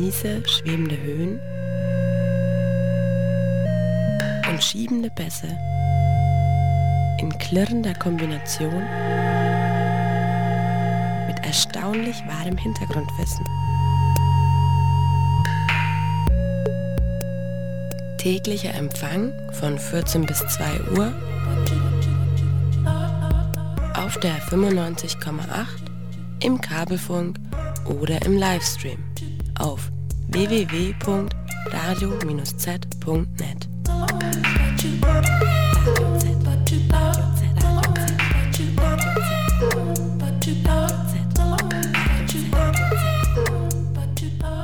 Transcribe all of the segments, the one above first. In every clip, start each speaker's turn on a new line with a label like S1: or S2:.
S1: Genieße schwebende Höhen und schiebende Bässe in klirrender Kombination mit erstaunlich wahrem Hintergrundwissen. Täglicher Empfang von 14 bis 2 Uhr auf der 95,8 im Kabelfunk oder im Livestream auf www.radio-z.net.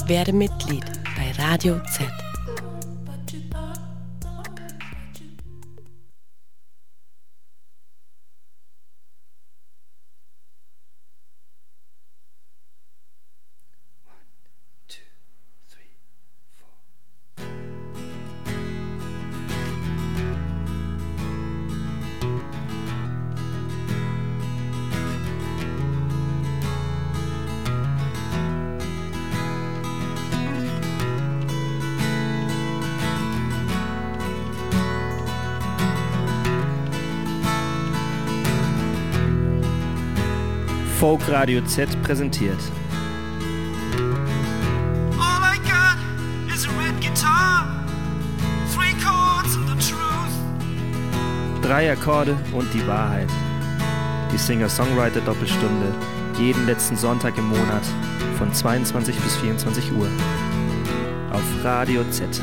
S1: Werde Mitglied bei Radio Z.
S2: and the truth.
S3: Drei Akkorde und die Wahrheit. Die Singer-Songwriter-Doppelstunde. Jeden letzten Sonntag im Monat von 22 bis 24 Uhr. Auf Radio Z.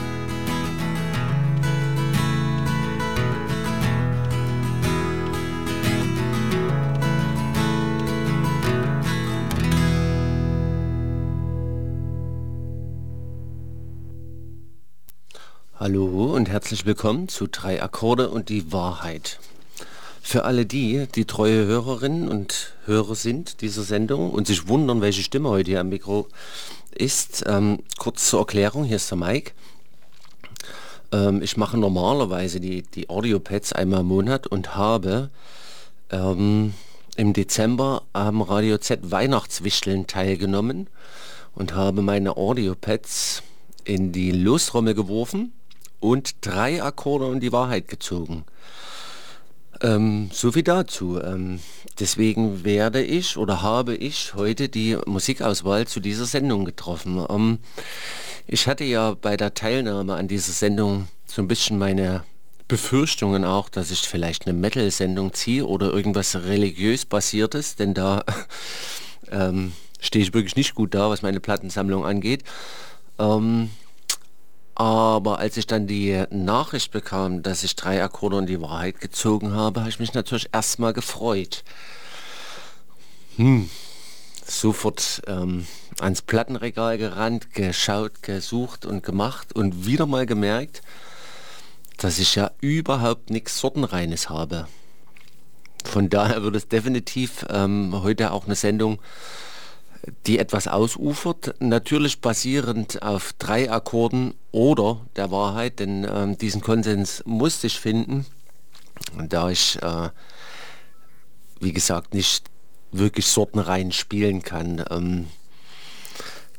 S4: Hallo und herzlich willkommen zu Drei Akkorde und die Wahrheit. Für alle die, die treue Hörerinnen und Hörer sind dieser Sendung und sich wundern, welche Stimme heute hier am Mikro ist, ähm, kurz zur Erklärung, hier ist der Mike. Ähm, ich mache normalerweise die, die Audiopads einmal im Monat und habe ähm, im Dezember am Radio Z Weihnachtswichteln teilgenommen und habe meine Audiopads in die Lostrommel geworfen und drei Akkorde und die Wahrheit gezogen. Ähm, so viel dazu. Ähm, deswegen werde ich oder habe ich heute die Musikauswahl zu dieser Sendung getroffen. Ähm, ich hatte ja bei der Teilnahme an dieser Sendung so ein bisschen meine Befürchtungen auch, dass ich vielleicht eine Metal-Sendung ziehe oder irgendwas religiös basiertes, denn da ähm, stehe ich wirklich nicht gut da, was meine Plattensammlung angeht. Ähm, aber als ich dann die Nachricht bekam, dass ich drei Akkorde und die Wahrheit gezogen habe, habe ich mich natürlich erstmal gefreut. Hm. Sofort ähm, ans Plattenregal gerannt, geschaut, gesucht und gemacht und wieder mal gemerkt, dass ich ja überhaupt nichts Sortenreines habe. Von daher wird es definitiv ähm, heute auch eine Sendung die etwas ausufert, natürlich basierend auf drei Akkorden oder der Wahrheit, denn ähm, diesen Konsens musste ich finden, da ich, äh, wie gesagt, nicht wirklich sortenrein spielen kann. Ähm,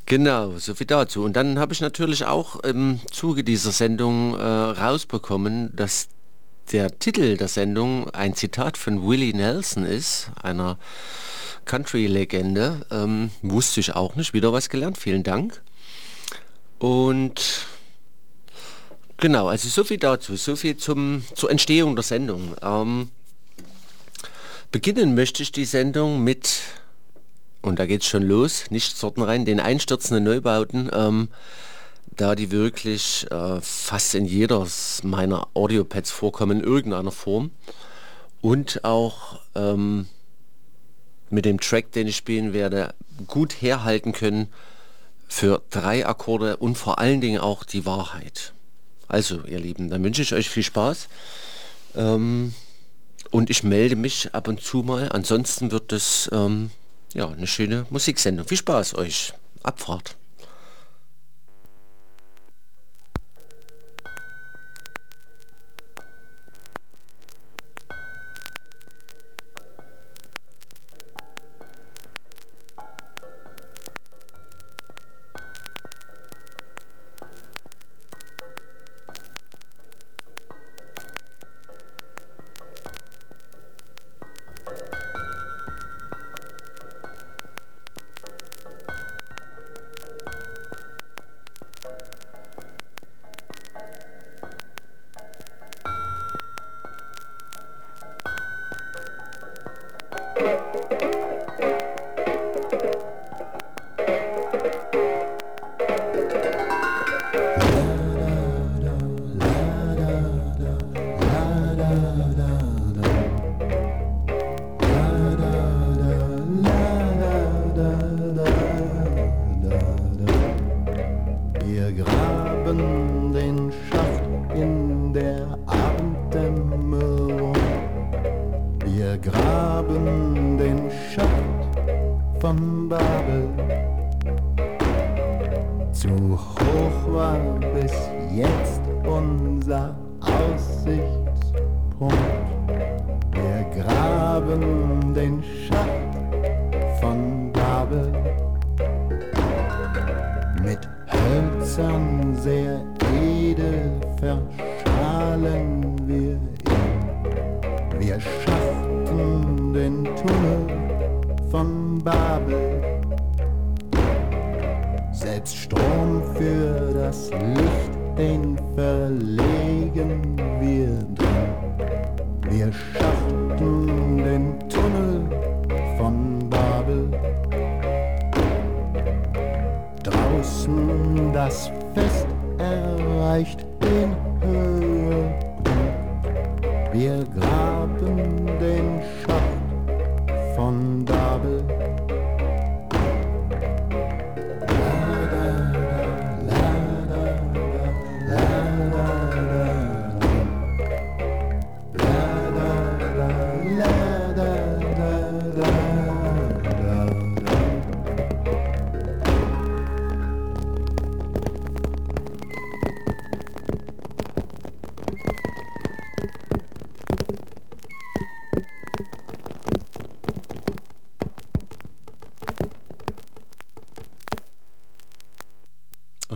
S4: genau, so viel dazu. Und dann habe ich natürlich auch im Zuge dieser Sendung äh, rausbekommen, dass der Titel der Sendung ein Zitat von Willie Nelson ist, einer Country-Legende. Ähm, wusste ich auch nicht. Wieder was gelernt. Vielen Dank. Und genau, also so viel dazu. So viel zum, zur Entstehung der Sendung. Ähm, beginnen möchte ich die Sendung mit, und da geht es schon los, nicht Sorten rein, den einstürzenden Neubauten. Ähm, da die wirklich äh, fast in jeder meiner Audiopads vorkommen in irgendeiner Form und auch ähm, mit dem Track, den ich spielen werde, gut herhalten können für drei Akkorde und vor allen Dingen auch die Wahrheit. Also, ihr Lieben, dann wünsche ich euch viel Spaß. Ähm, und ich melde mich ab und zu mal. Ansonsten wird es ähm, ja, eine schöne Musiksendung. Viel Spaß euch. Abfahrt.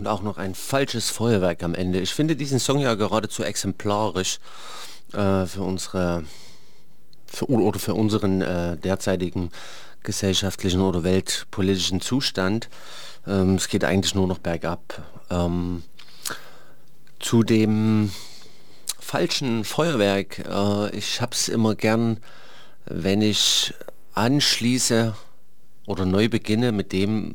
S4: Auch noch ein falsches Feuerwerk am Ende. Ich finde diesen Song ja geradezu exemplarisch äh, für unsere für, oder für unseren äh, derzeitigen gesellschaftlichen oder weltpolitischen Zustand. Ähm, es geht eigentlich nur noch bergab. Ähm, zu dem falschen Feuerwerk, äh, ich habe es immer gern, wenn ich anschließe oder neu beginne mit dem,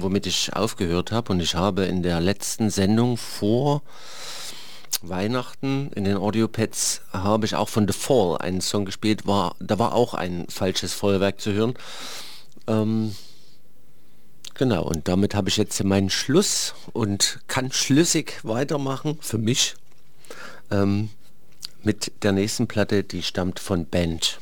S4: womit ich aufgehört habe. Und ich habe in der letzten Sendung vor Weihnachten in den Audiopads habe ich auch von The Fall einen Song gespielt. War, da war auch ein falsches Feuerwerk zu hören. Ähm, genau, und damit habe ich jetzt meinen Schluss und kann schlüssig weitermachen für mich ähm, mit der nächsten Platte, die stammt von Band.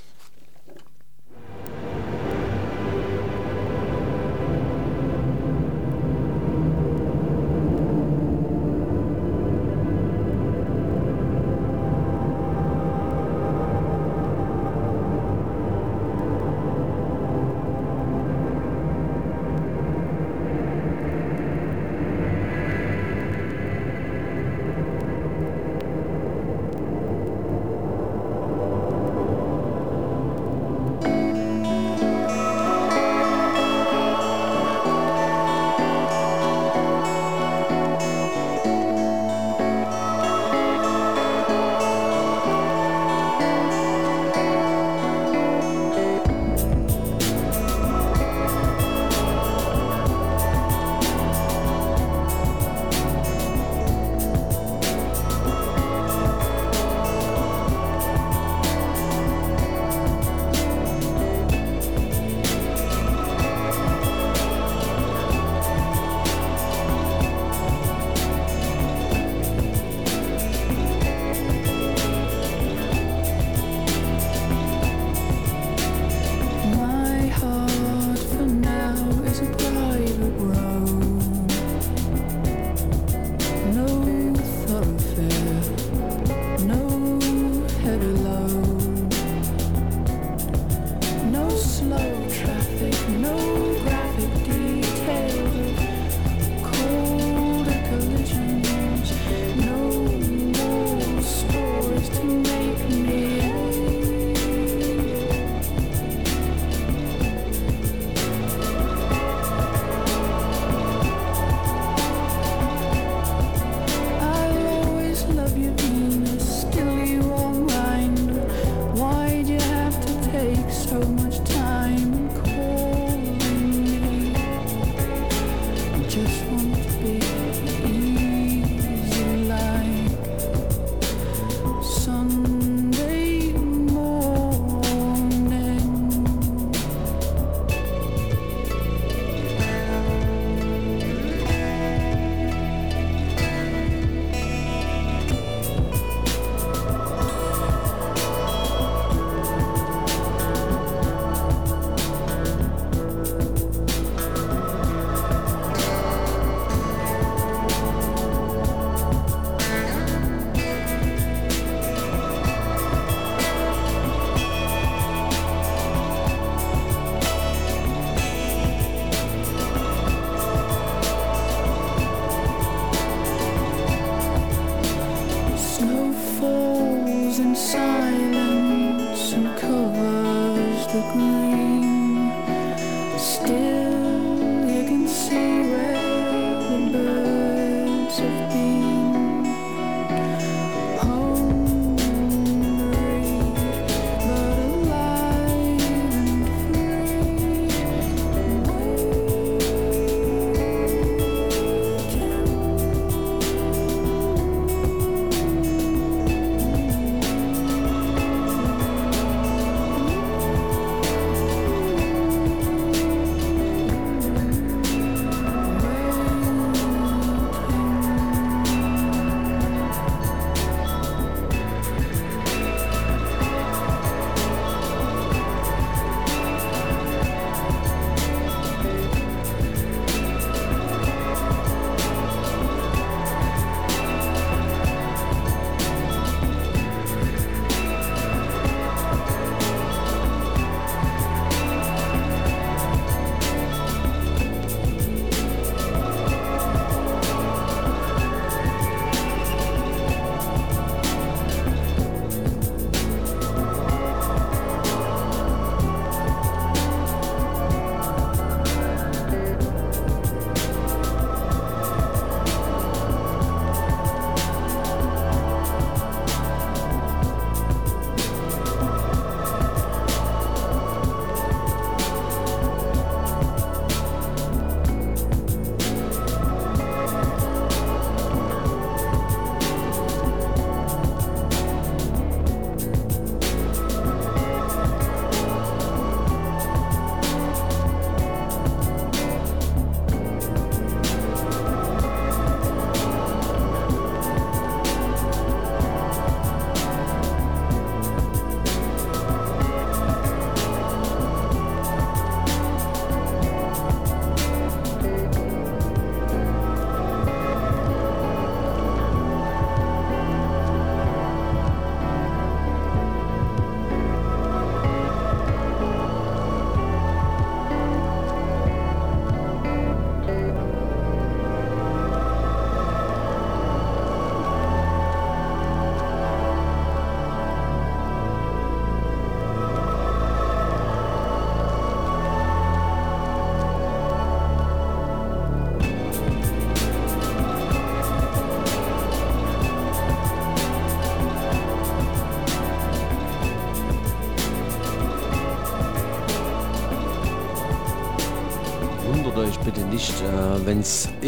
S5: the ground.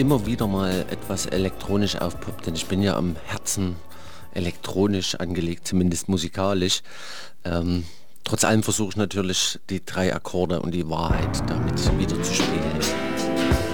S5: Immer wieder mal etwas elektronisch aufpoppt, denn ich bin ja am Herzen elektronisch angelegt, zumindest musikalisch. Ähm, trotz allem versuche ich natürlich die drei Akkorde und die Wahrheit damit wieder zu spielen.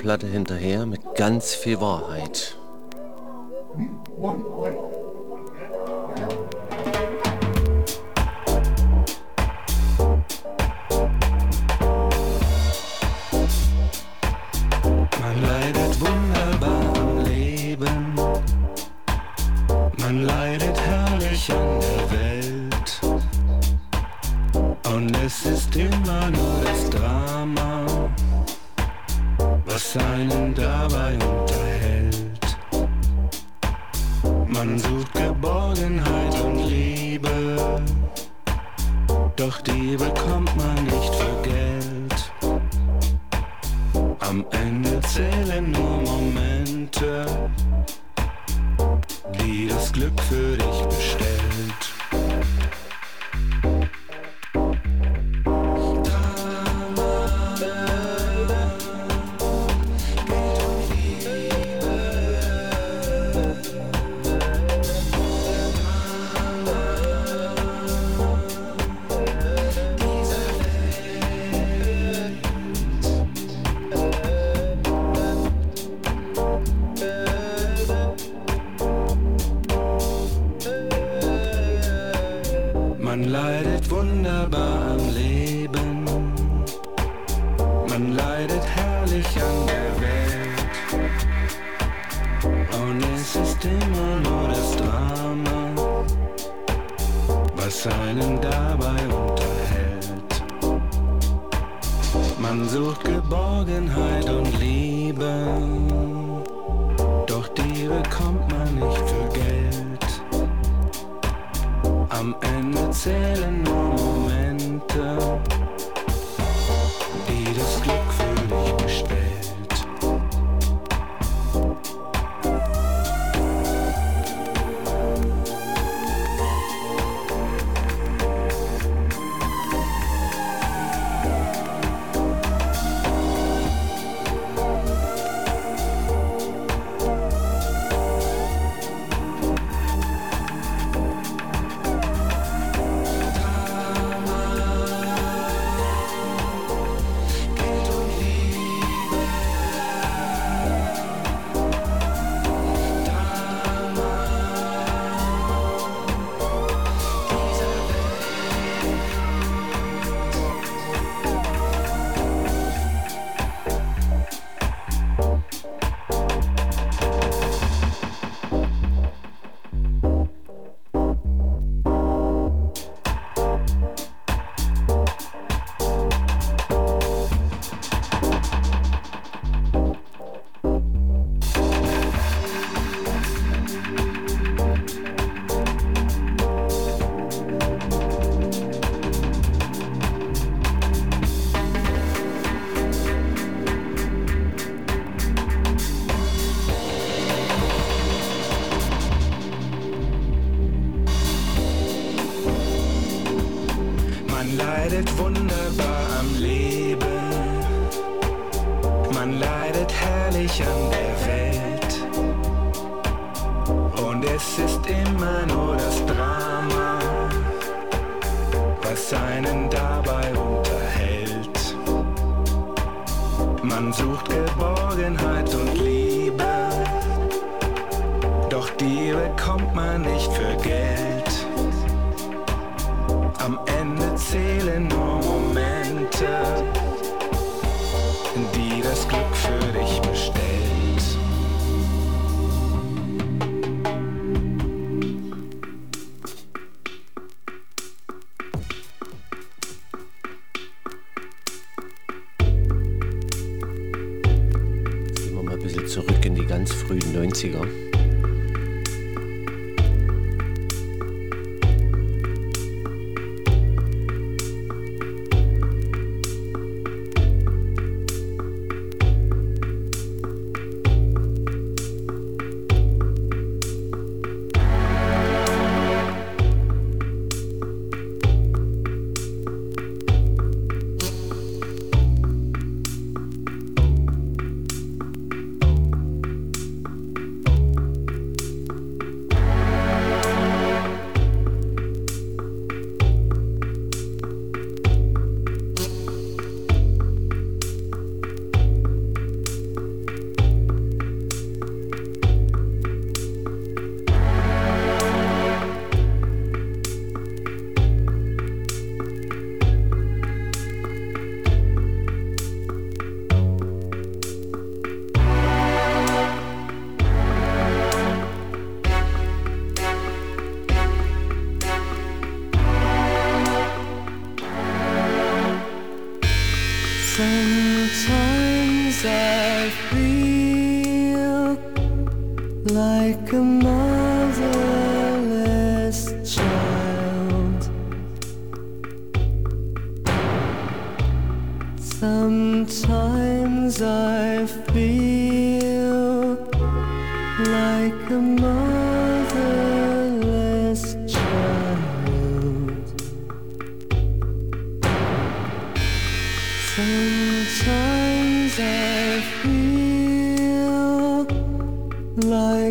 S5: Platte hinterher mit ganz viel Wahrheit.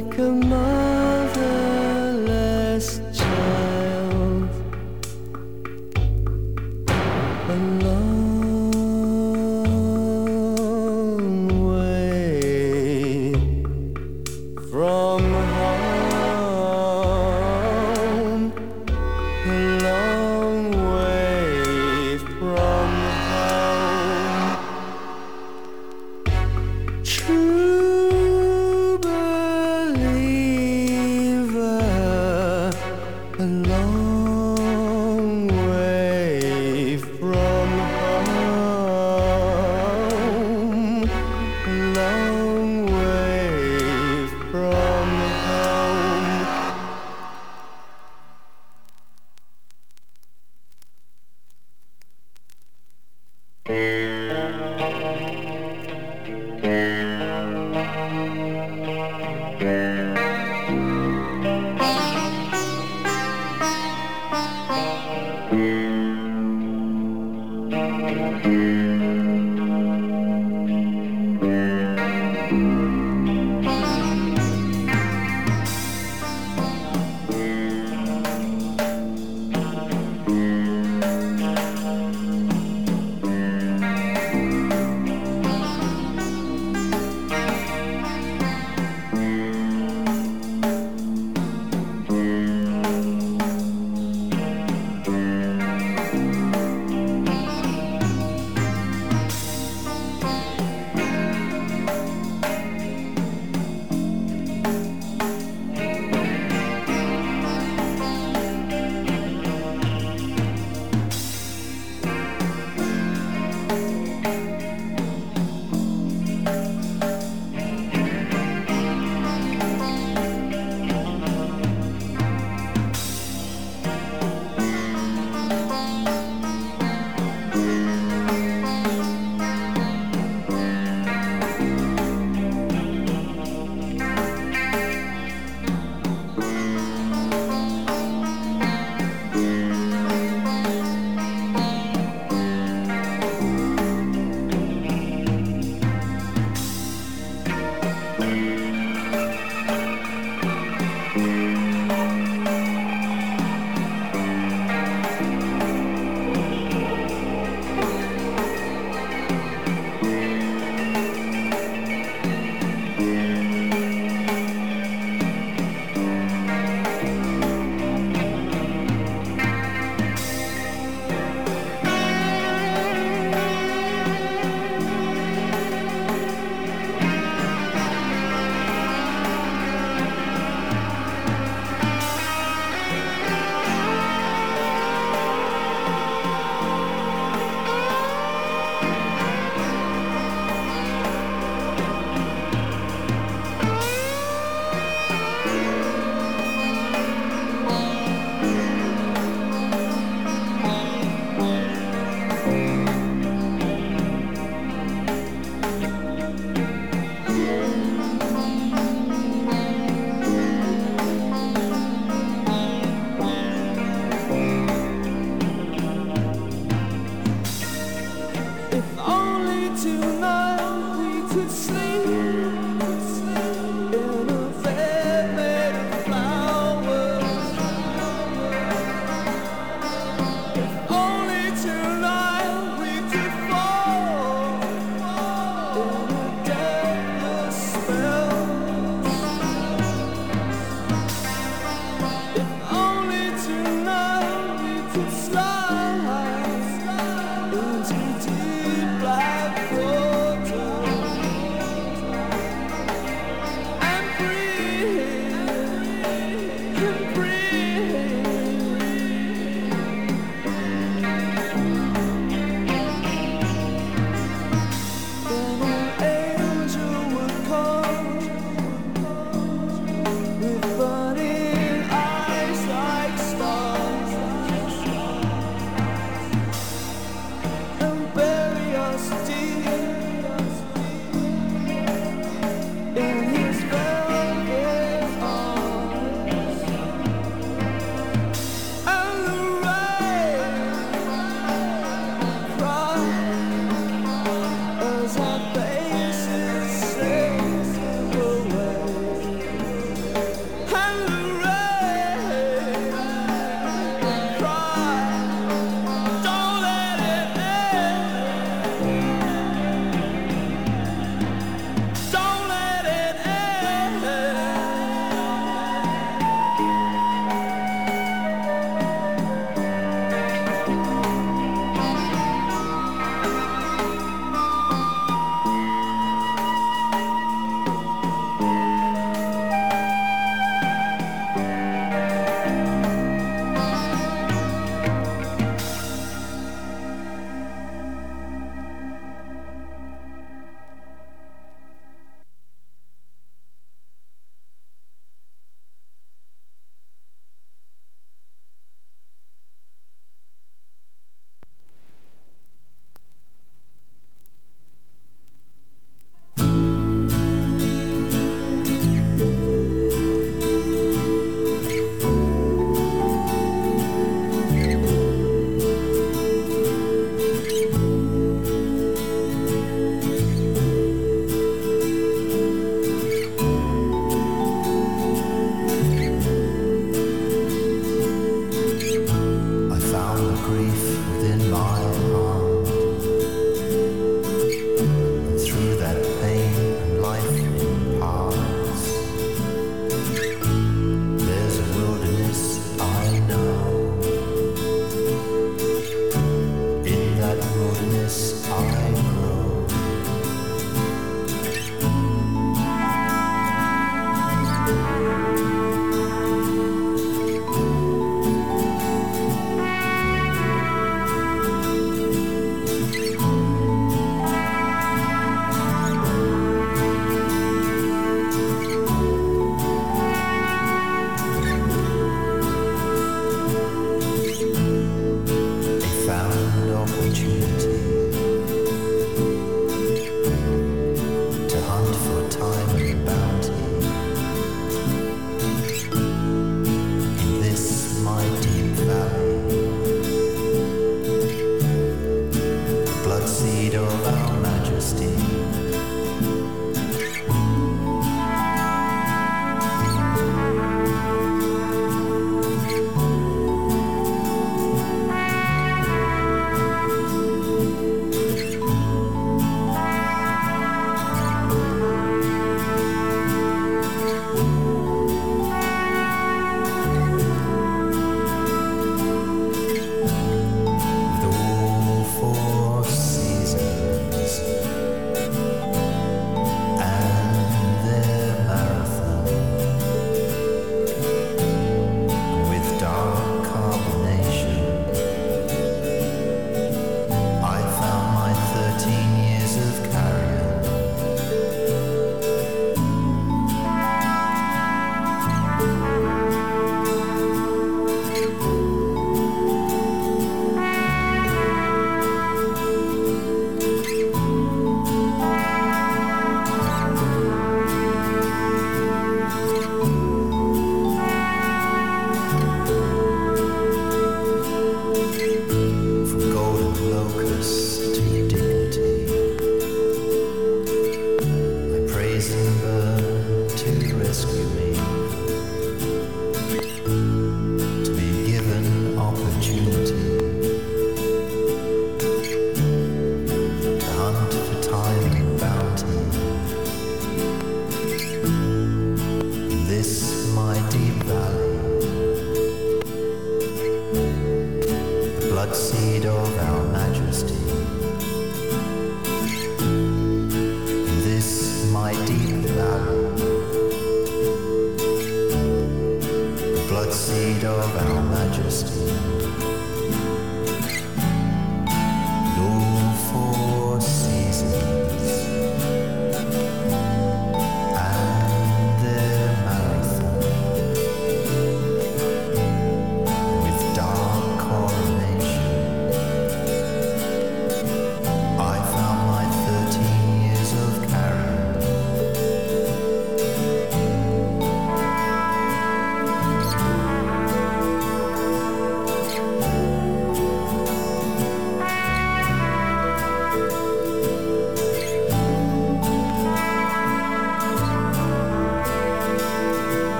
S6: Like a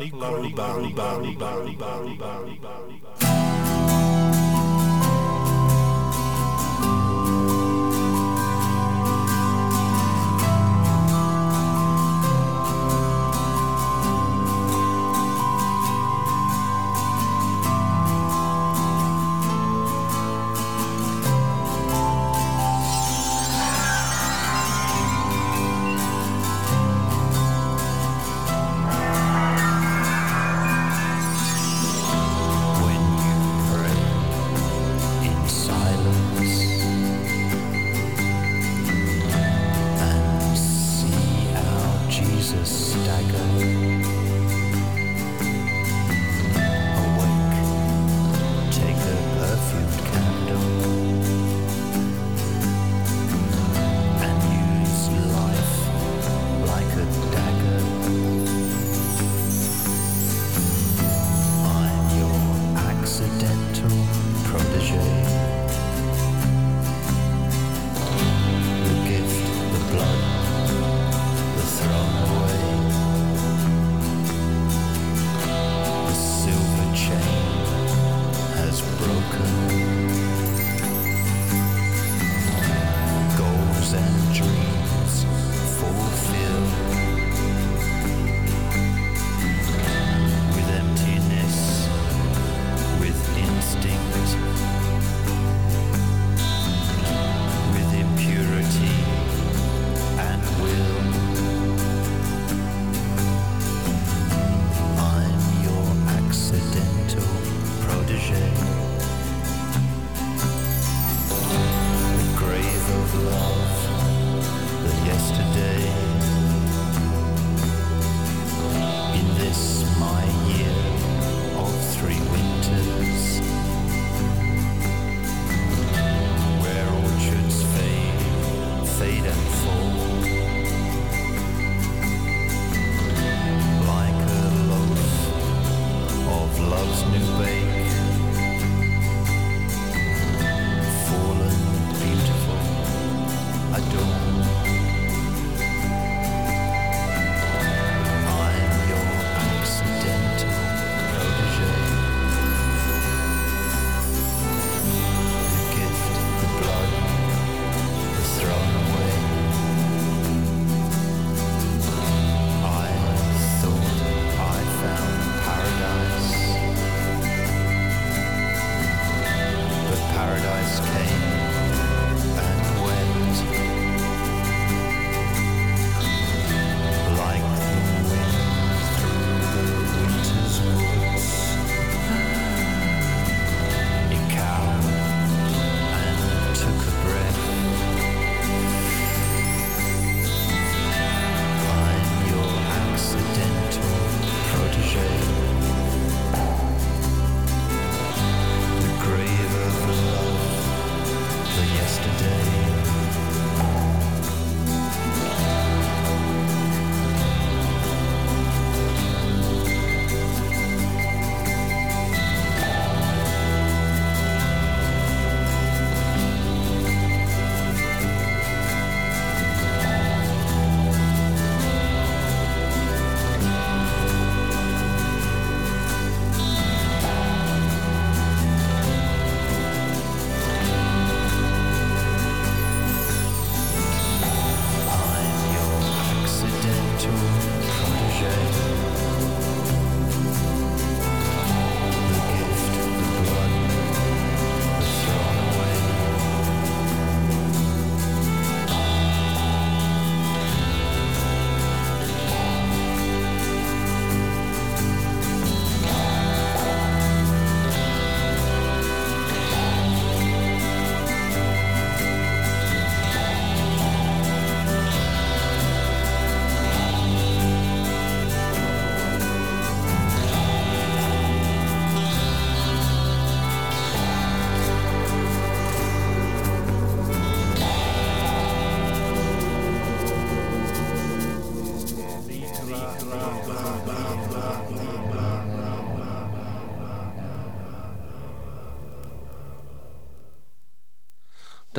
S7: Barry, Barry, Barry, Barry, Barry, Barry, Barry, Barry,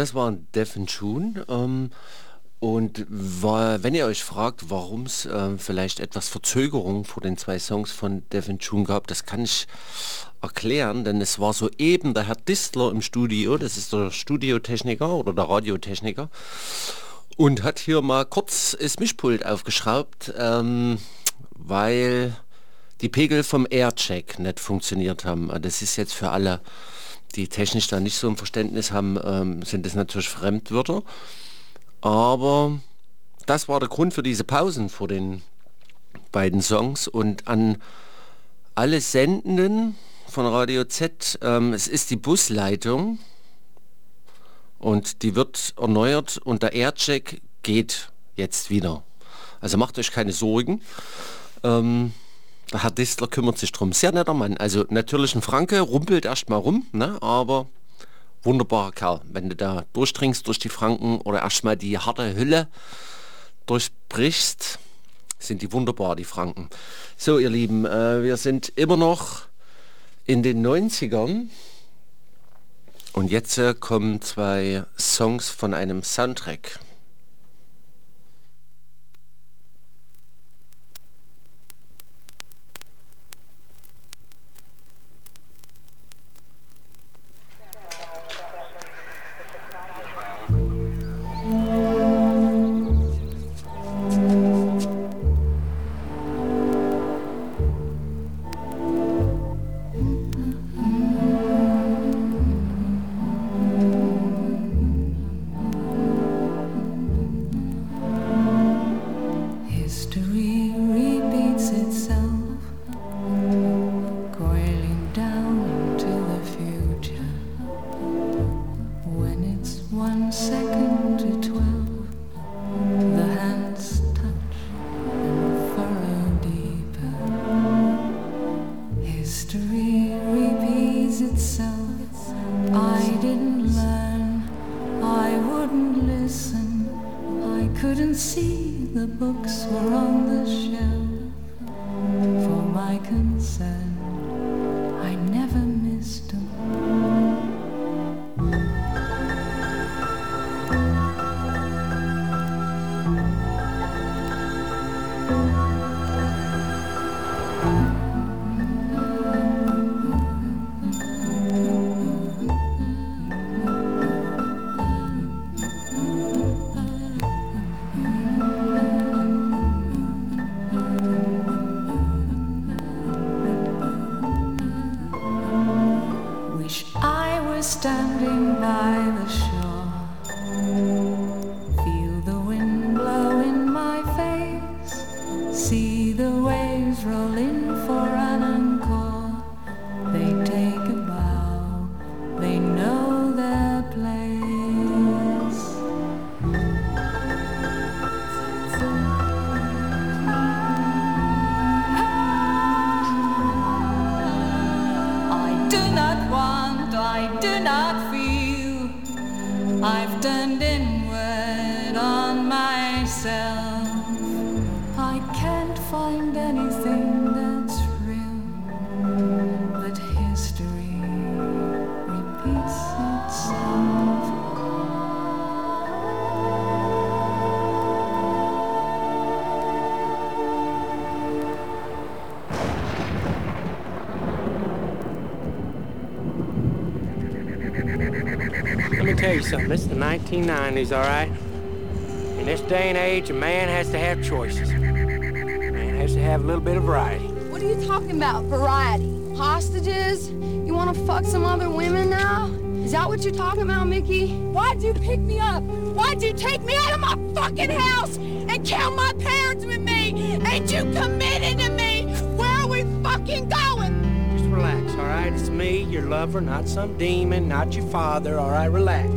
S4: Das war ein Defen Tune. Ähm, und war, wenn ihr euch fragt, warum es äh, vielleicht etwas Verzögerung vor den zwei Songs von Devin Tune gab, das kann ich erklären, denn es war soeben der Herr Distler im Studio, das ist der Studiotechniker oder der Radiotechniker, und hat hier mal kurz das Mischpult aufgeschraubt, ähm, weil die Pegel vom Aircheck nicht funktioniert haben. Das ist jetzt für alle, die technisch da nicht so ein Verständnis haben, ähm, sind das natürlich Fremdwörter. Aber das war der Grund für diese Pausen vor den beiden Songs und an alle Sendenden von Radio Z, ähm, es ist die Busleitung und die wird erneuert und der Aircheck geht jetzt wieder. Also macht euch keine Sorgen. Ähm, der Herr Distler kümmert sich drum. Sehr netter Mann. Also natürlich ein Franke, rumpelt erstmal rum, ne? aber wunderbarer Kerl. Wenn du da durchdringst durch die Franken oder erstmal die harte Hülle durchbrichst, sind die wunderbar, die Franken. So, ihr Lieben, äh, wir sind immer noch in den 90ern und jetzt äh, kommen zwei Songs von einem Soundtrack.
S8: said. Something. It's the 1990s, all right? In this day and age, a man has to have choices. A man has to have a little bit of variety.
S9: What are you talking about? Variety? Hostages? You want to fuck some other women now? Is that what you're talking about, Mickey? Why'd you pick me up? Why'd you take me out of my fucking house and kill my parents with me? Ain't you committed to me? Where are we fucking going?
S8: Just relax, all right? It's me, your lover, not some demon, not your father, all right? Relax.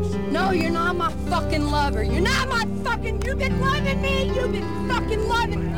S9: No, you're not my fucking lover. You're not my fucking. You've been loving me. You've been fucking loving me.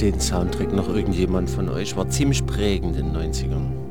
S8: den Soundtrack noch irgendjemand von euch? War ziemlich prägend in den 90ern.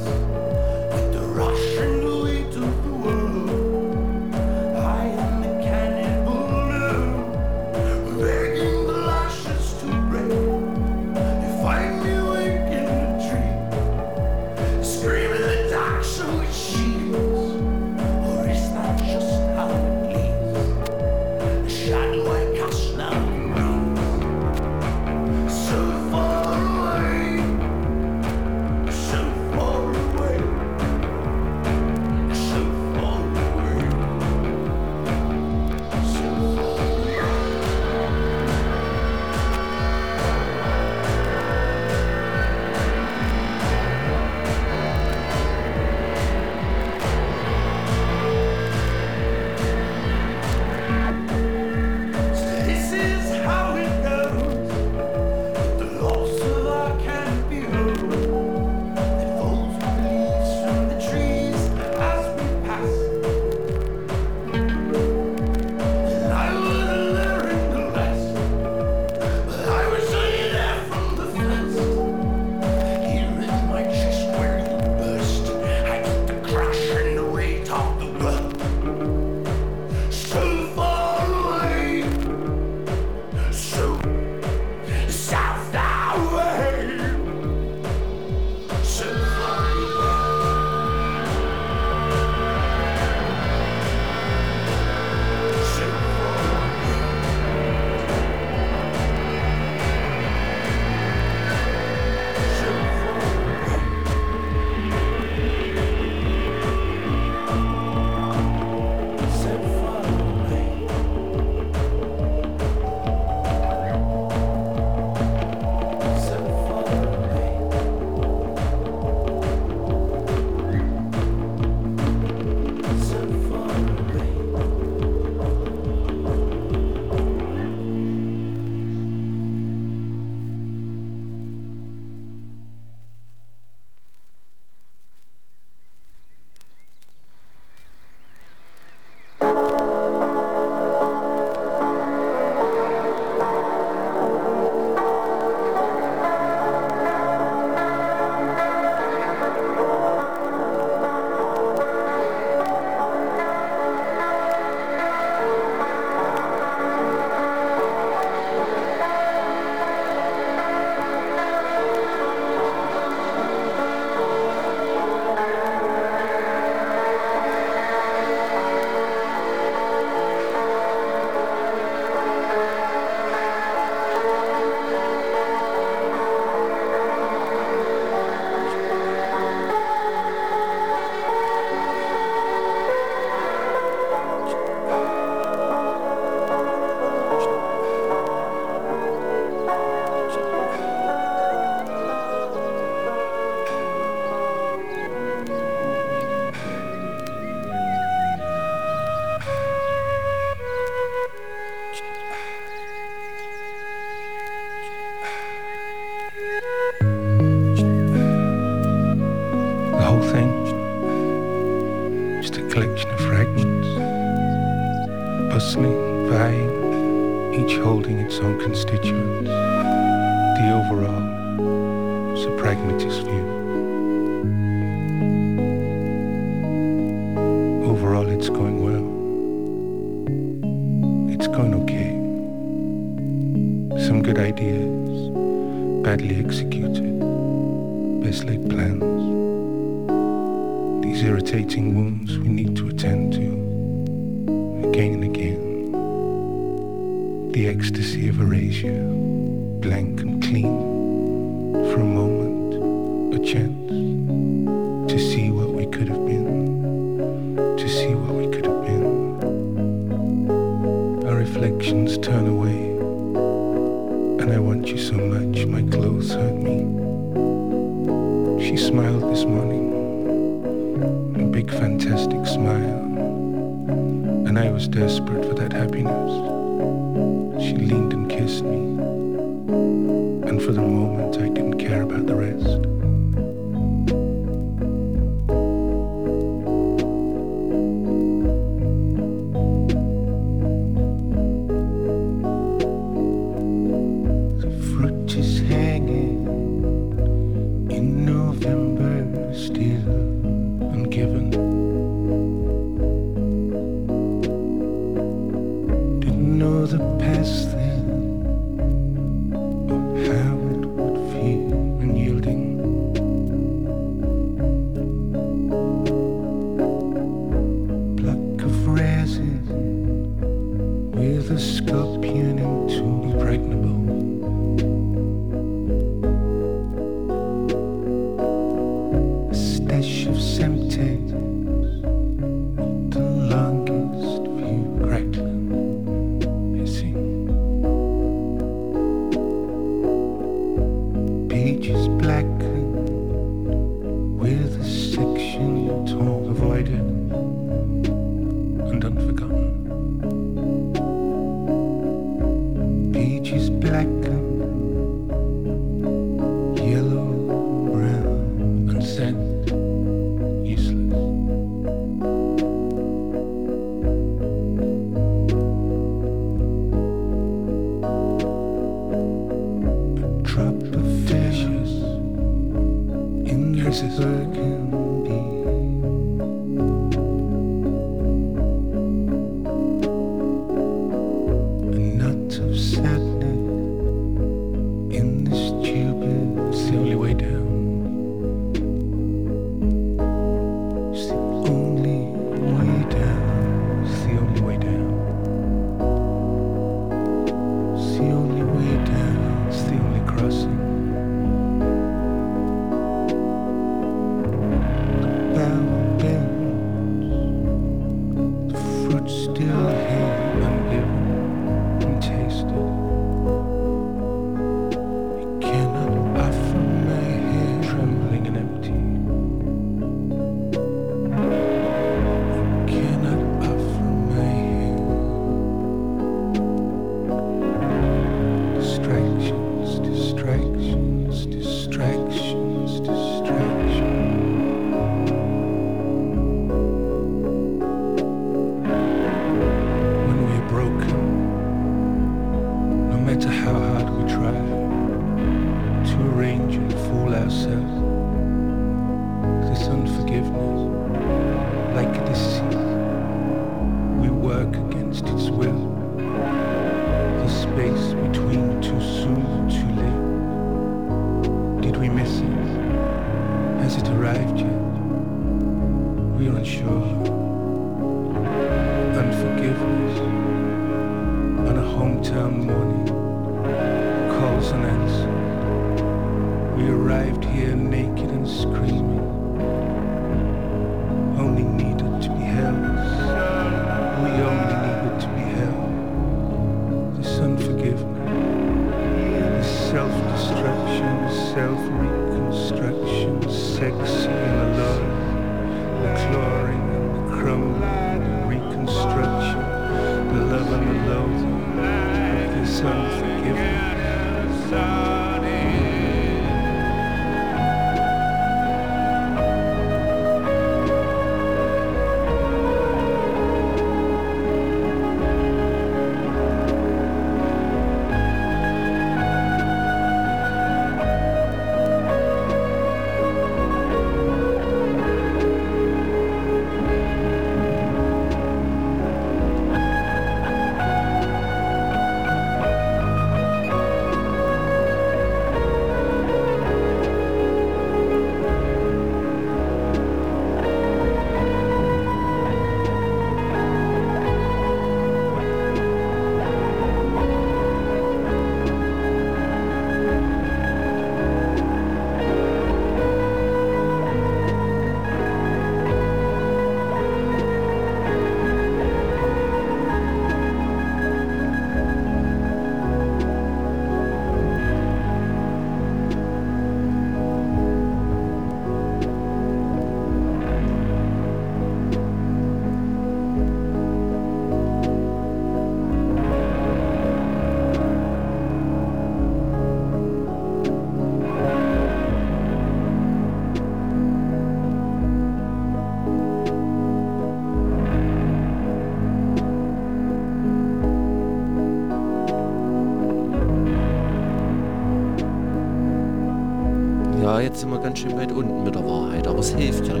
S4: jetzt sind wir ganz schön weit unten mit der Wahrheit, aber es hilft ja.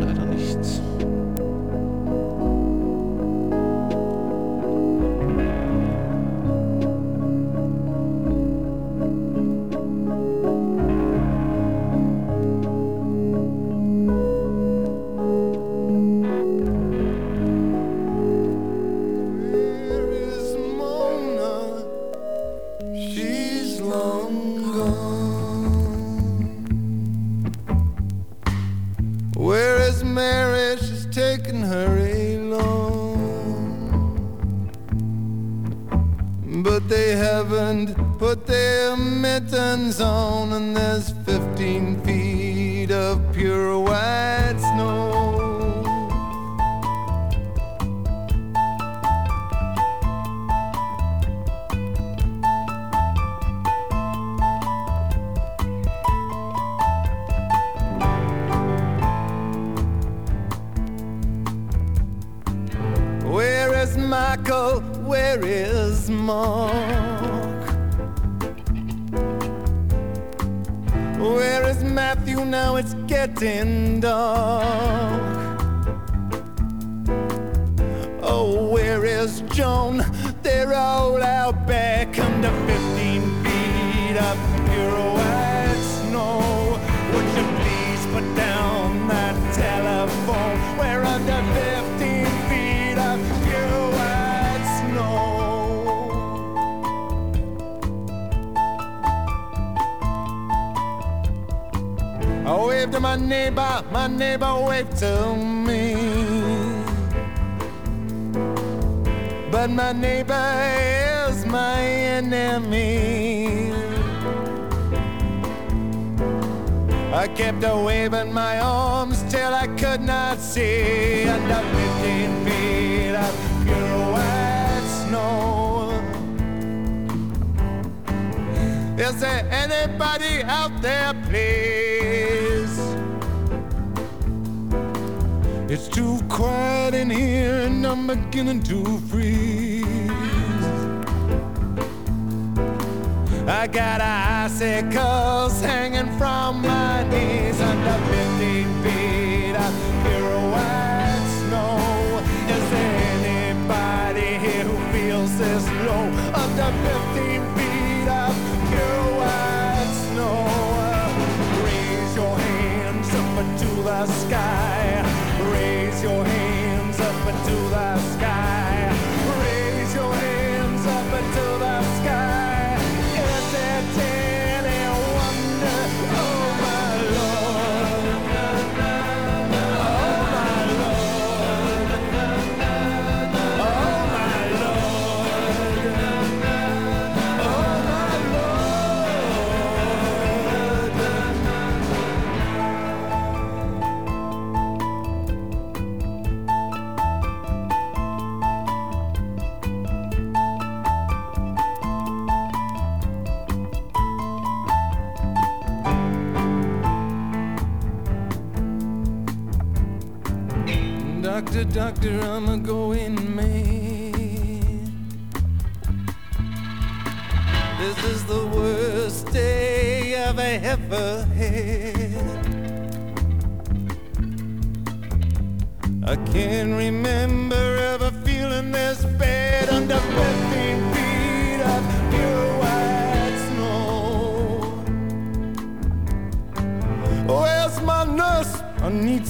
S6: in kept a waving my arms till I could not see under 15 feet of pure white snow. Is there anybody out there, please? It's too quiet in here and I'm beginning to freeze. I got icicles hanging from my knees under 15 feet of pure white snow. Is there anybody here who feels this low under 15 feet of pure white snow? Raise your hands up into the sky.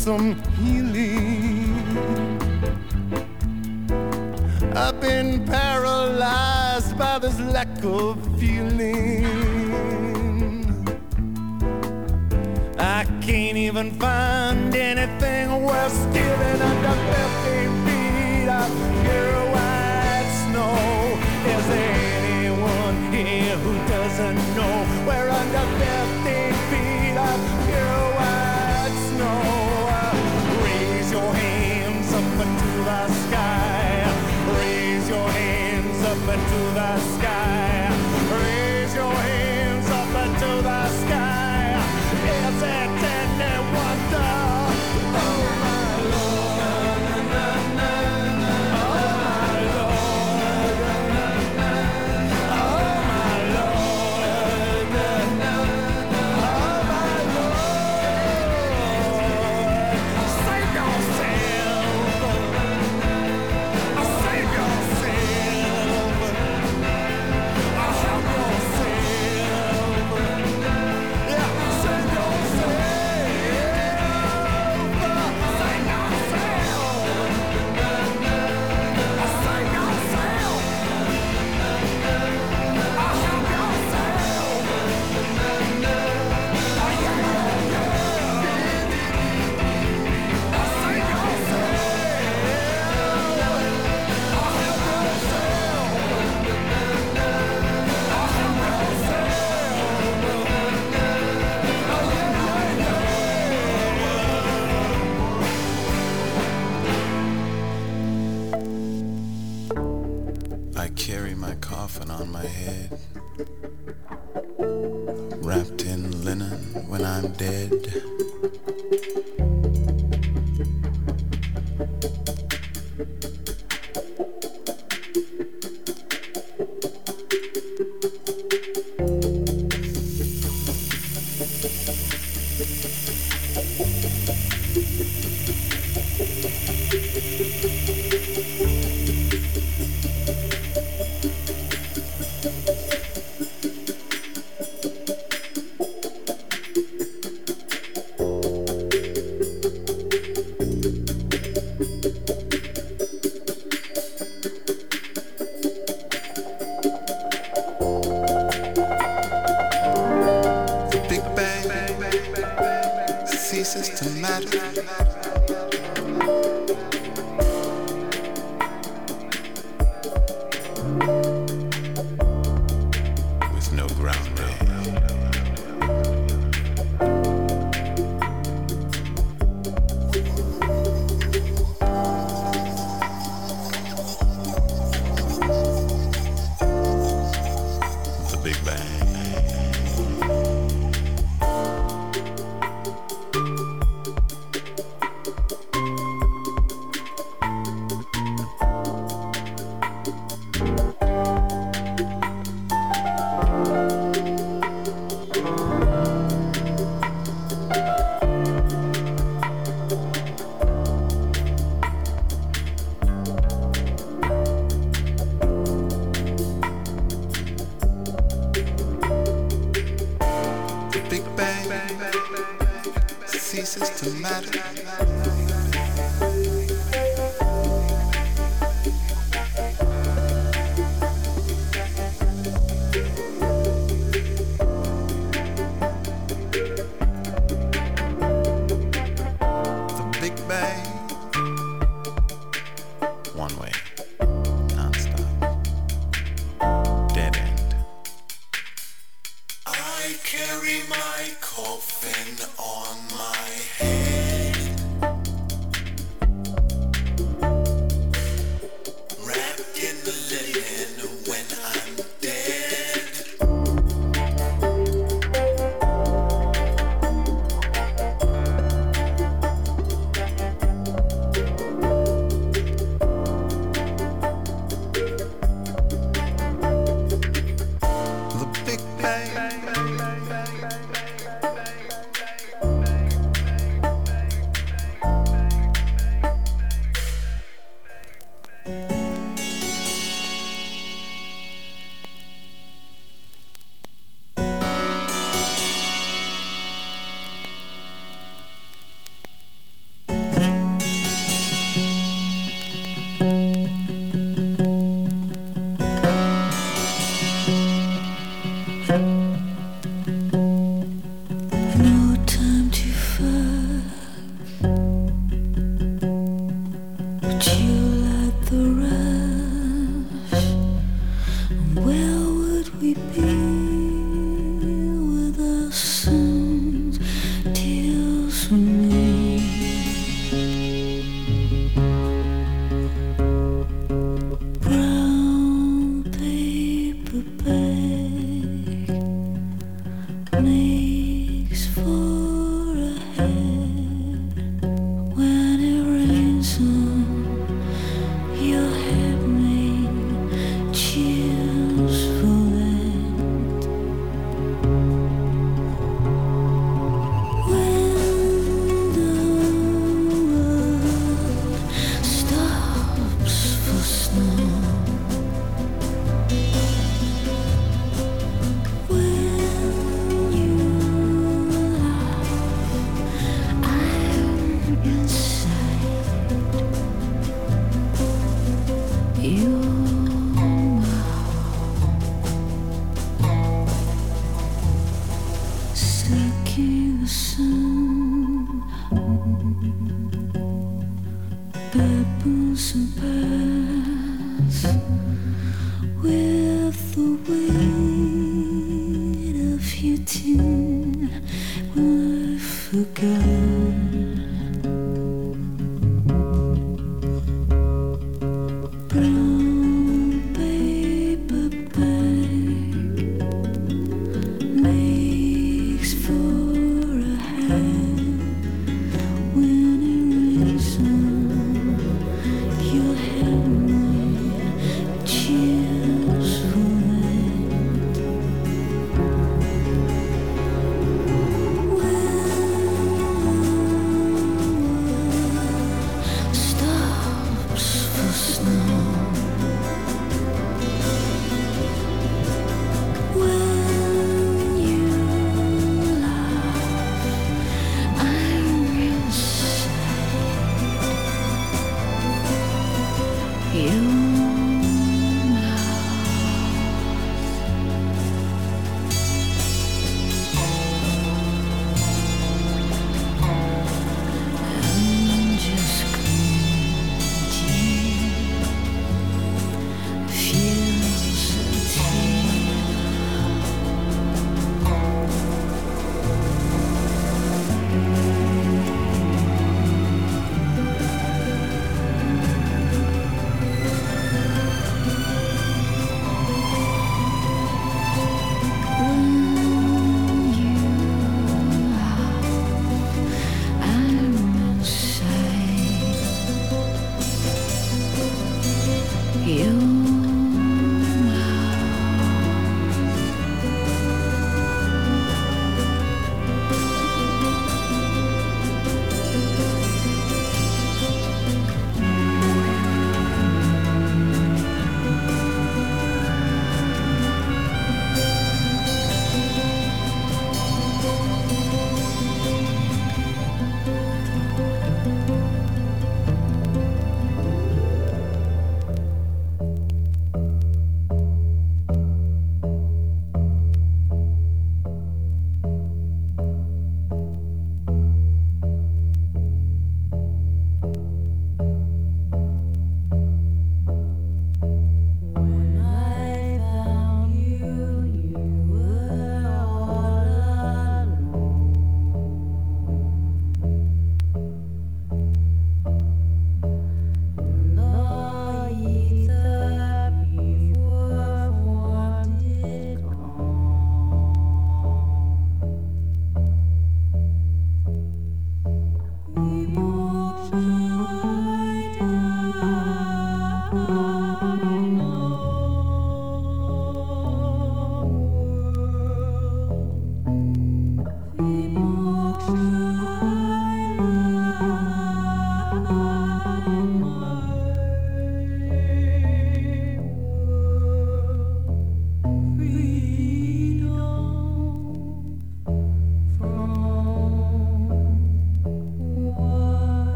S6: Some.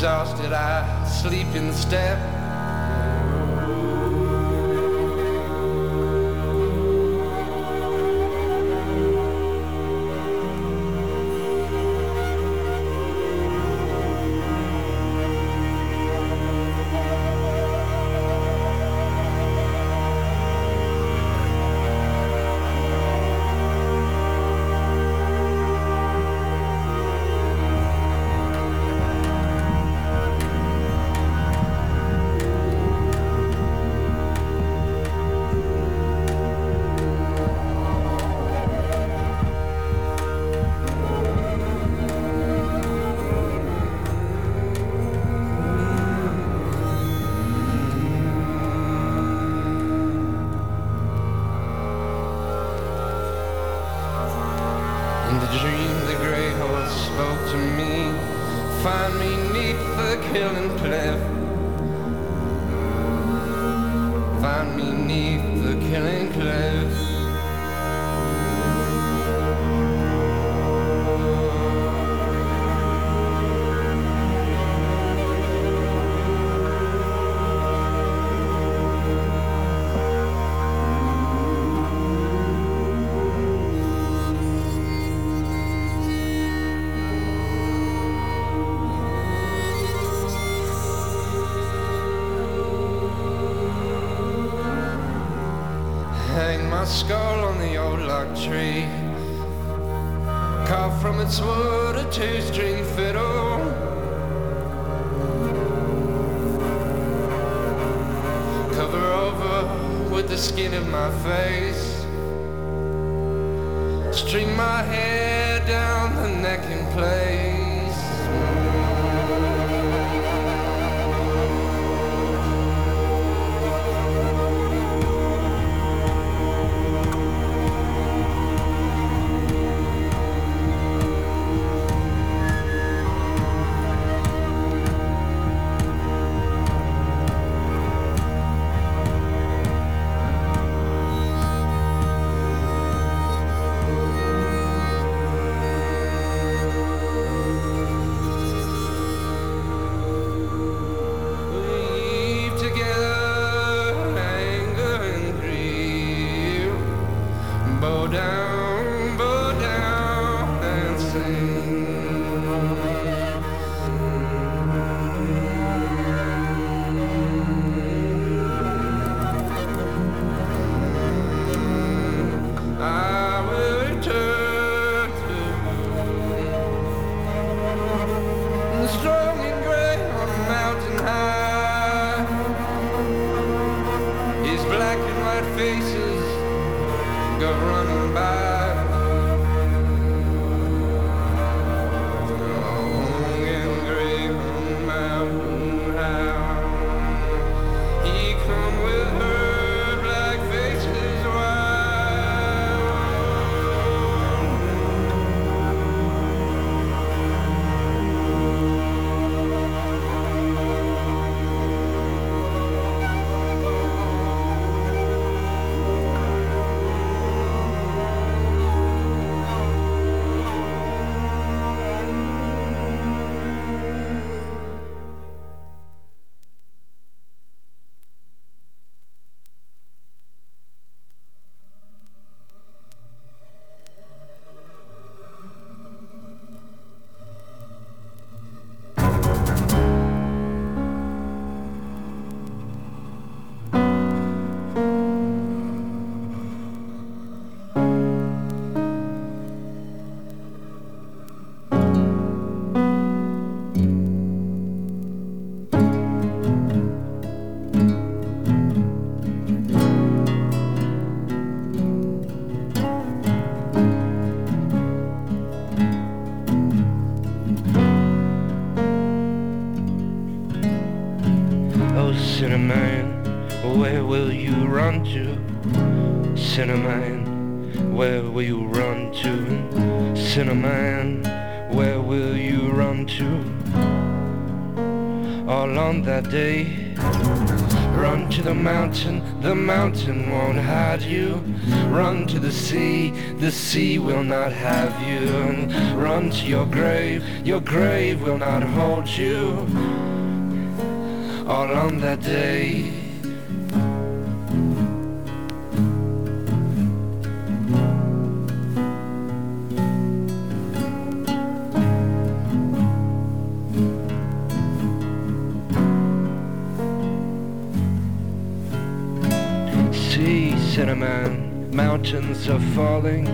S10: exhausted, I sleep instead. tree. Carved from its wood a two-string fiddle. Cover over with the skin of my face. want to
S11: Cinnamon, where will you run to? Cinnamon, where will you run to? All on that day.
S10: Run to the mountain, the mountain won't hide you. Run to the sea, the sea will not have you. And run to your grave, your grave will not hold you. All on that day. Mountains are falling.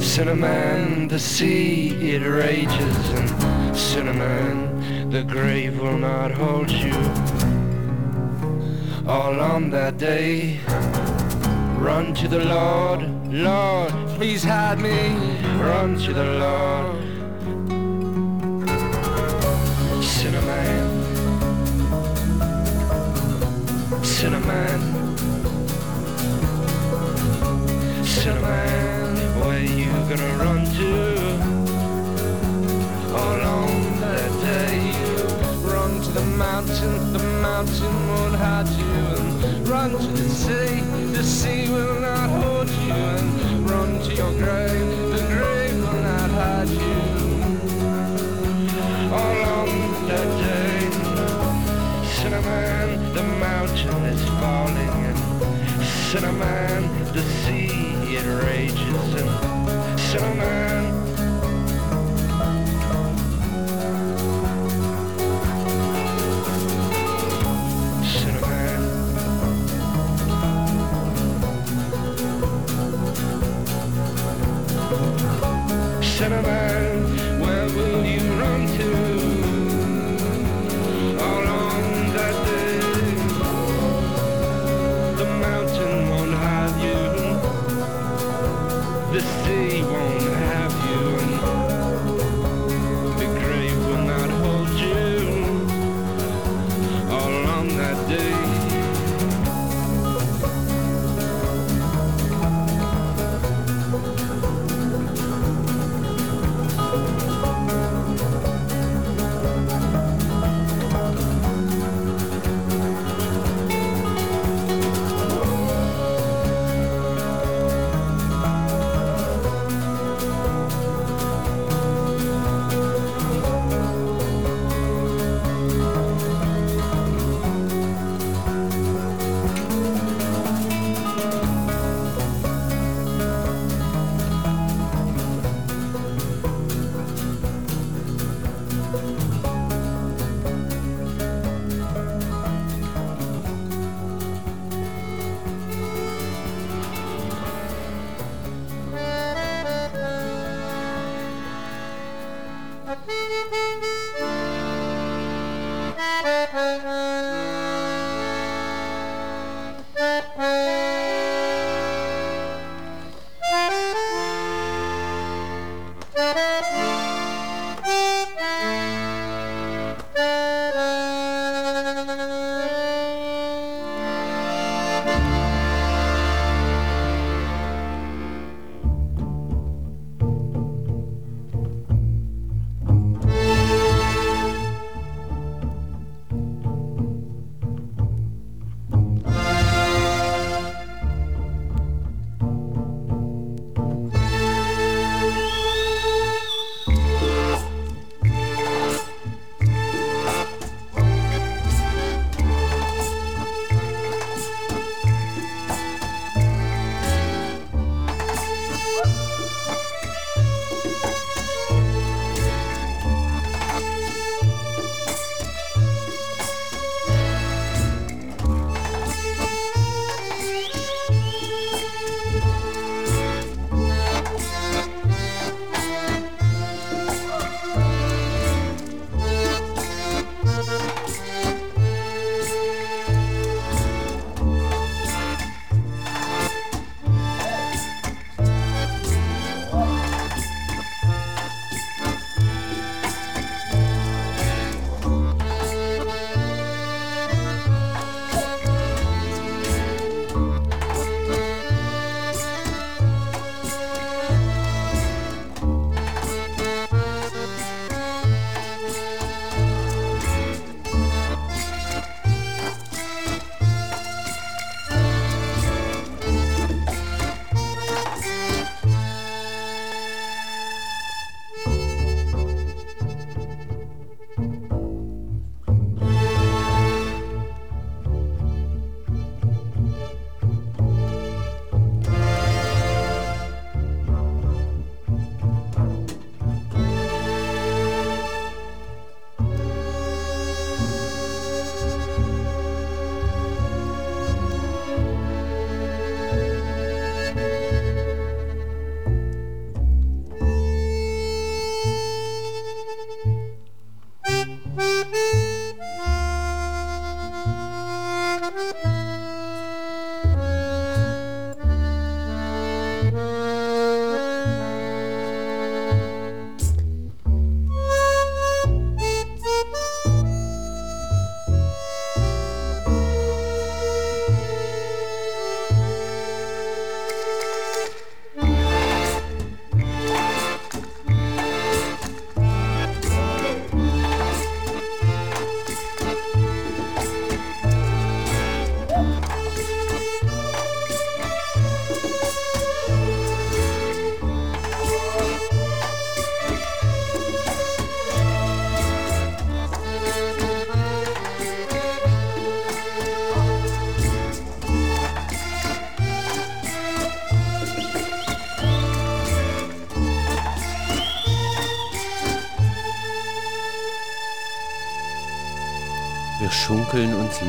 S10: Cinnamon, the sea, it rages. And cinnamon, the grave will not hold you. All on that day, run to the Lord. Lord, please hide me. Run to the Lord. Won't you. And run to the sea, the sea will not hold you. And run to your grave, the grave will not hide you. All on day, cinnamon, the mountain is falling. And cinnamon, the sea it rages and cinnamon
S12: universe.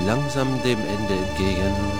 S12: langsam dem Ende entgegen.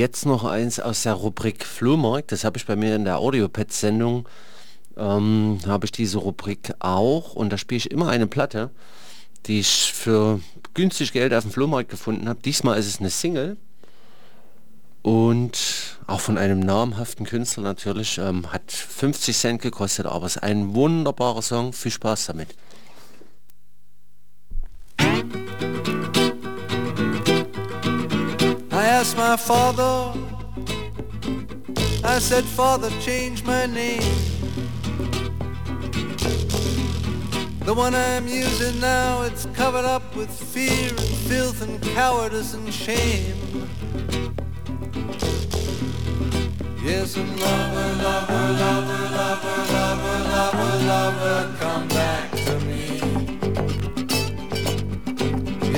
S12: jetzt noch eins aus der Rubrik Flohmarkt. Das habe ich bei mir in der Audiopad-Sendung, ähm, habe ich diese Rubrik auch und da spiele ich immer eine Platte, die ich für günstig Geld auf dem Flohmarkt gefunden habe. Diesmal ist es eine Single und auch von einem namhaften Künstler natürlich. Ähm, hat 50 Cent gekostet, aber es ist ein wunderbarer Song. Viel Spaß damit.
S6: asked my father. I said, Father, change my name. The one I'm using now, it's covered up with fear and filth and cowardice and shame. Yes, and lover, lover, lover, lover, lover, lover, lover, come back.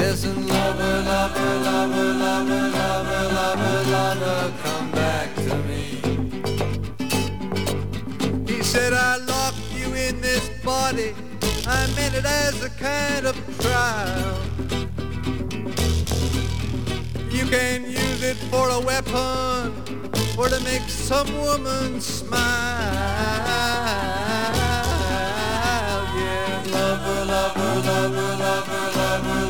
S6: Me. Lover, lover, lover, lover, lover, lover, lover, come back to me. He said, I locked you in this body. I meant it as a kind of trial. You can use it for a weapon or to make some woman smile. Yeah, lover, lover, lover, lover, lover,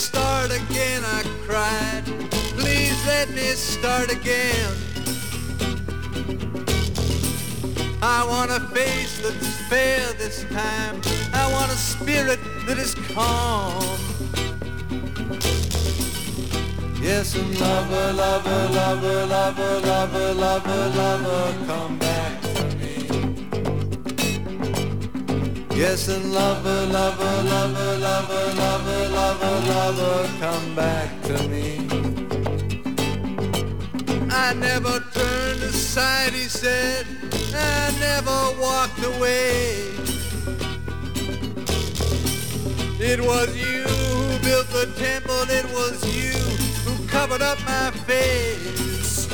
S6: start again, I cried. Please let me start again. I want a face that's fair this time. I want a spirit that is calm. Yes, and lover, lover, lover, lover, lover, lover, lover, come back to me. Yes, and lover, lover, lover, lover, lover, lover, lover, come back to me. I never turned aside, he said. I never walked away. It was you who built the temple, it was you covered up my face.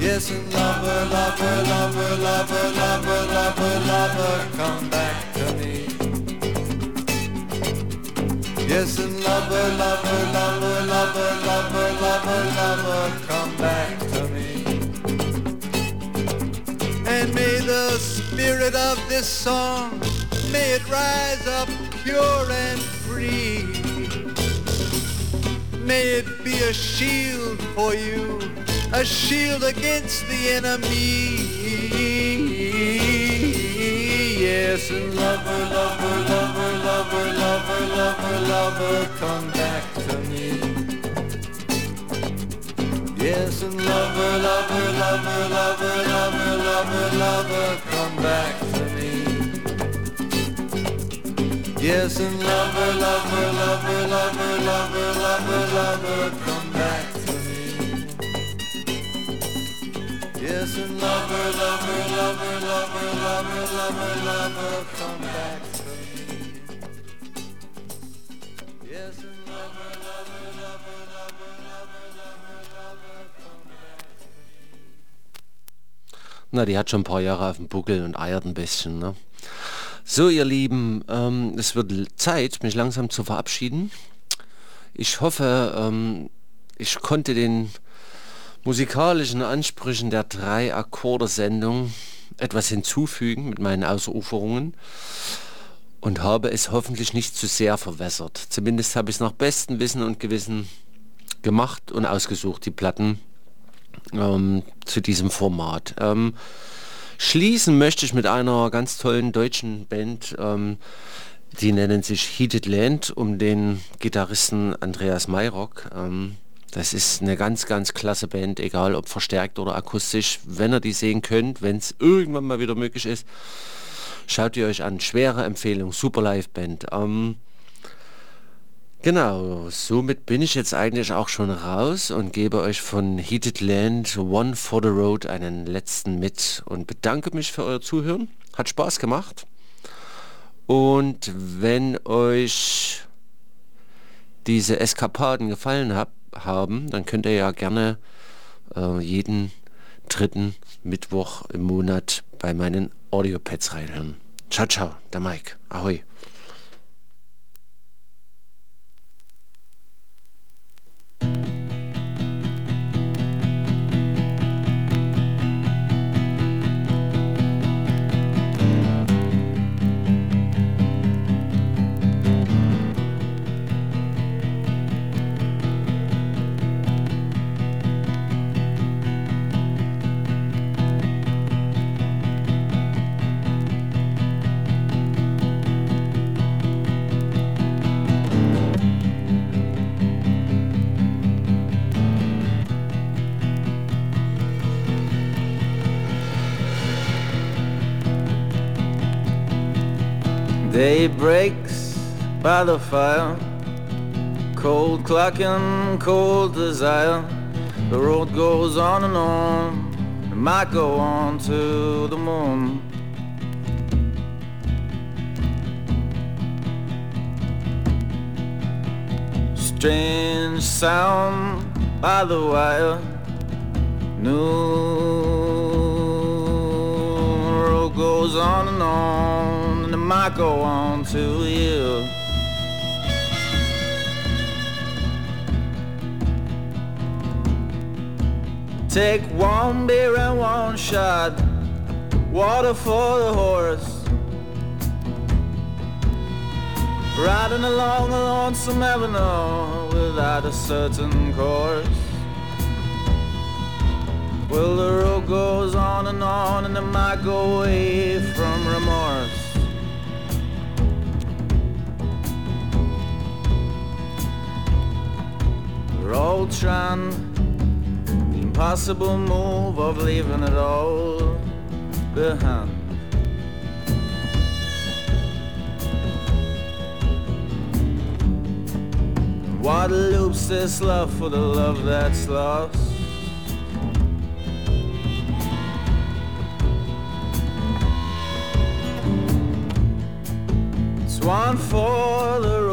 S6: Yes, and lover, lover, lover, lover, lover, lover, lover, come back to me. Yes, and lover, lover, lover, lover, lover, lover, lover, come back to me. And may the spirit of this song, may it rise up pure and. May it be a shield for you, a shield against the enemy. Yes, and lover, lover, lover, lover, lover, lover, lover, come back to me. Yes, and lover, lover, lover, lover, lover, lover, lover, come back Yes, and lover, lover, lover, lover, lover, lover, lover, come back to me. Yes, and lover, lover, lover, lover, lover, lover, lover, come back to me. Yes, and lover, lover, lover, lover, lover, lover, lover, come back to me.
S4: Na, die hat schon ein paar Jahre auf dem Buckel und eiert ein bisschen, ne? So, ihr Lieben, ähm, es wird Zeit, mich langsam zu verabschieden. Ich hoffe, ähm, ich konnte den musikalischen Ansprüchen der drei Akkorde-Sendung etwas hinzufügen mit meinen Ausuferungen und habe es hoffentlich nicht zu sehr verwässert. Zumindest habe ich es nach bestem Wissen und Gewissen gemacht und ausgesucht, die Platten ähm, zu diesem Format. Ähm, Schließen möchte ich mit einer ganz tollen deutschen Band, ähm, die nennen sich Heated Land, um den Gitarristen Andreas Mayrock. Ähm, das ist eine ganz, ganz klasse Band, egal ob verstärkt oder akustisch. Wenn ihr die sehen könnt, wenn es irgendwann mal wieder möglich ist, schaut ihr euch an. Schwere Empfehlung, super Live-Band. Ähm, Genau, somit bin ich jetzt eigentlich auch schon raus und gebe euch von Heated Land One for the Road einen letzten mit und bedanke mich für euer Zuhören. Hat Spaß gemacht. Und wenn euch diese Eskapaden gefallen hab, haben, dann könnt ihr ja gerne äh, jeden dritten Mittwoch im Monat bei meinen Audiopads reinhören. Ciao, ciao, der Mike. Ahoi.
S13: Day breaks by the fire, cold clock and cold desire. The road goes on and on, it might go on to the moon. Strange sound by the wire, new road goes on and on, might go on to you. Take one beer and one shot, water for the horse. Riding along a lonesome avenue without a certain course. Well, the road goes on and on, and it might go away from remorse. We're all trying the impossible move of leaving it all behind. What loops this love for the love that's lost? It's one for the road,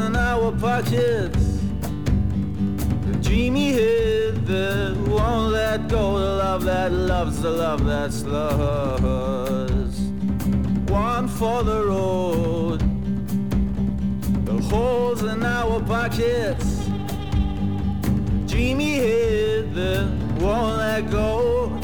S13: in our pockets, the dreamy head that won't let go, the love that loves, the love that's lost. One for the road the holes in our pockets. Dreamy head that won't let go.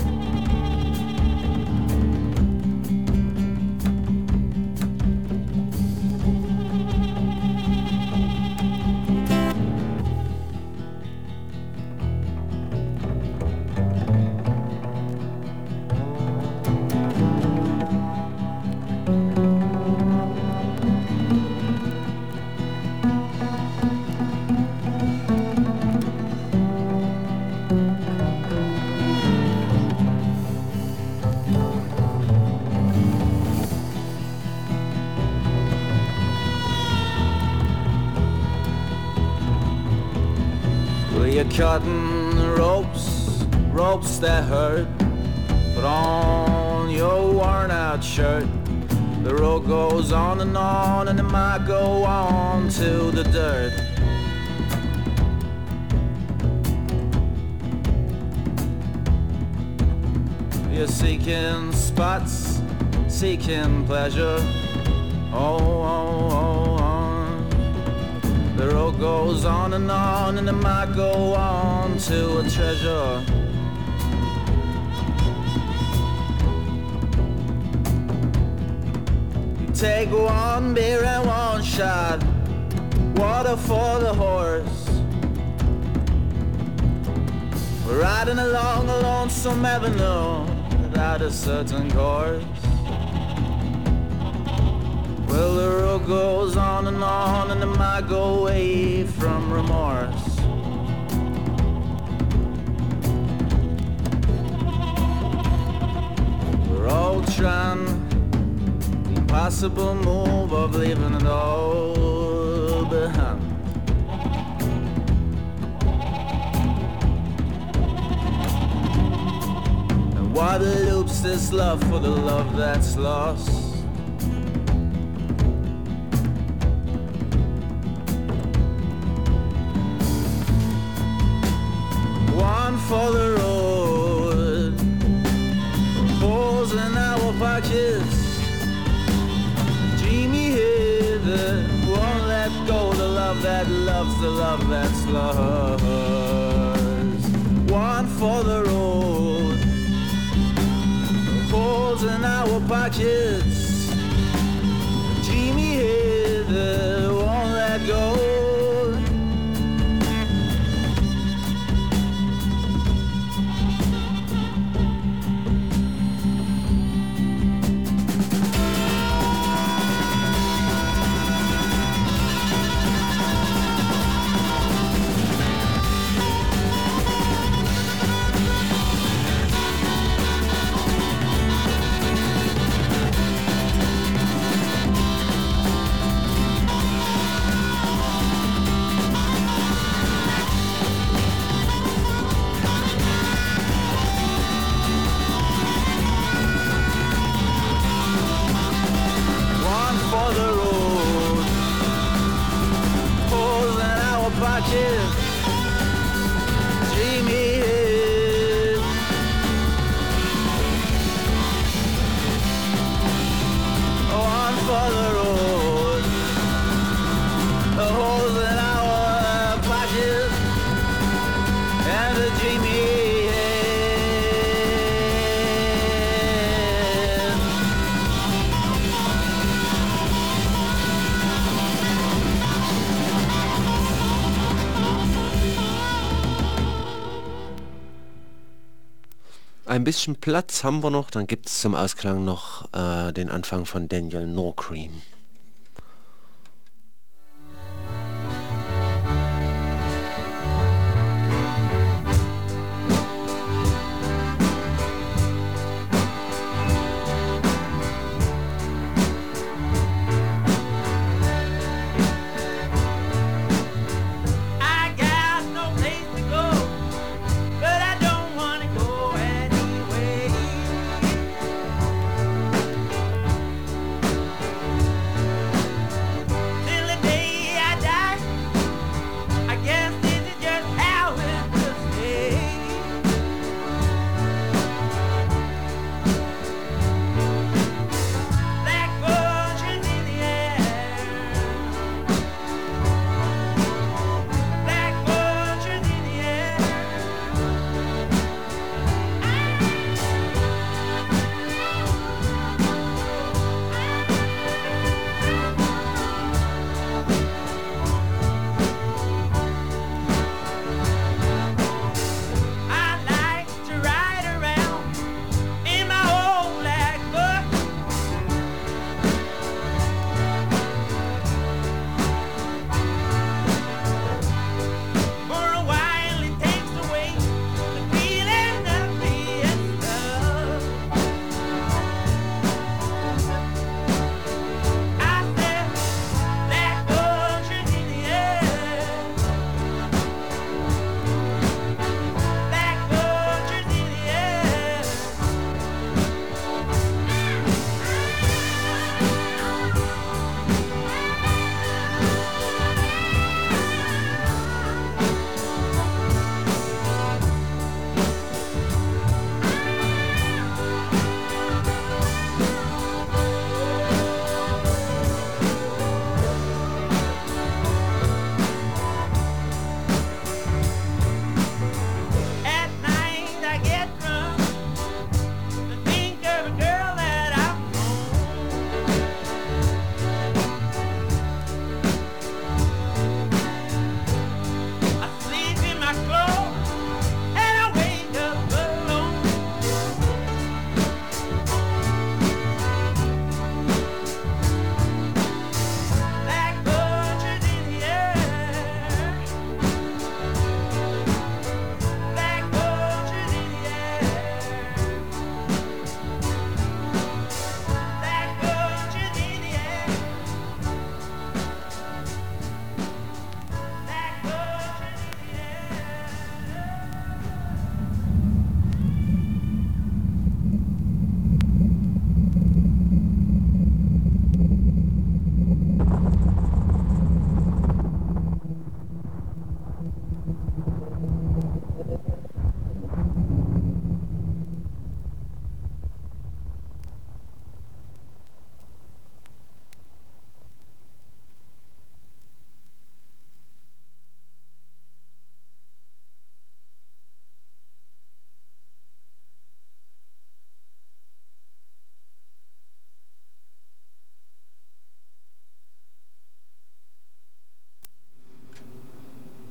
S13: For the horse. We're riding along a lonesome avenue without a certain course. Well, the road goes on and on, and it might go away from remorse. We're all trying the impossible move of leaving it all behind. What loops this love for the love that's lost? One for the road, holes in our pockets, dreamy that won't let go. The love that loves, the love that's lost. One for the road, holes in our pockets, dreamy head that won't let go.
S14: Ein bisschen Platz haben wir noch, dann gibt es zum Ausklang noch äh, den Anfang von Daniel Norcream.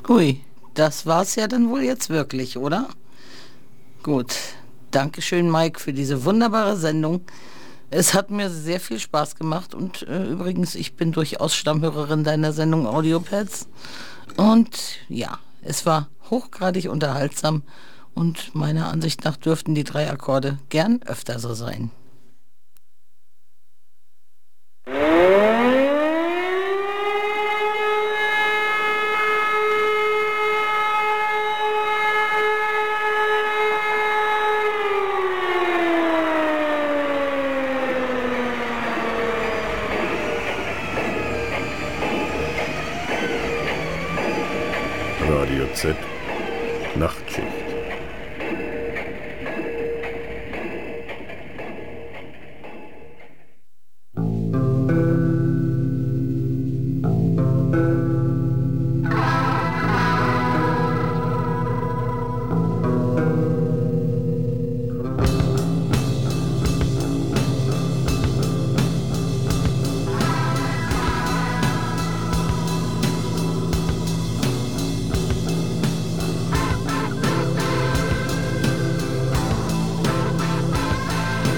S15: Hui, das war's ja dann wohl jetzt wirklich, oder? Gut. Dankeschön, Mike, für diese wunderbare Sendung. Es hat mir sehr viel Spaß gemacht und äh, übrigens, ich bin durchaus Stammhörerin deiner Sendung Audiopads. Und ja, es war hochgradig unterhaltsam und meiner Ansicht nach dürften die drei Akkorde gern öfter so sein.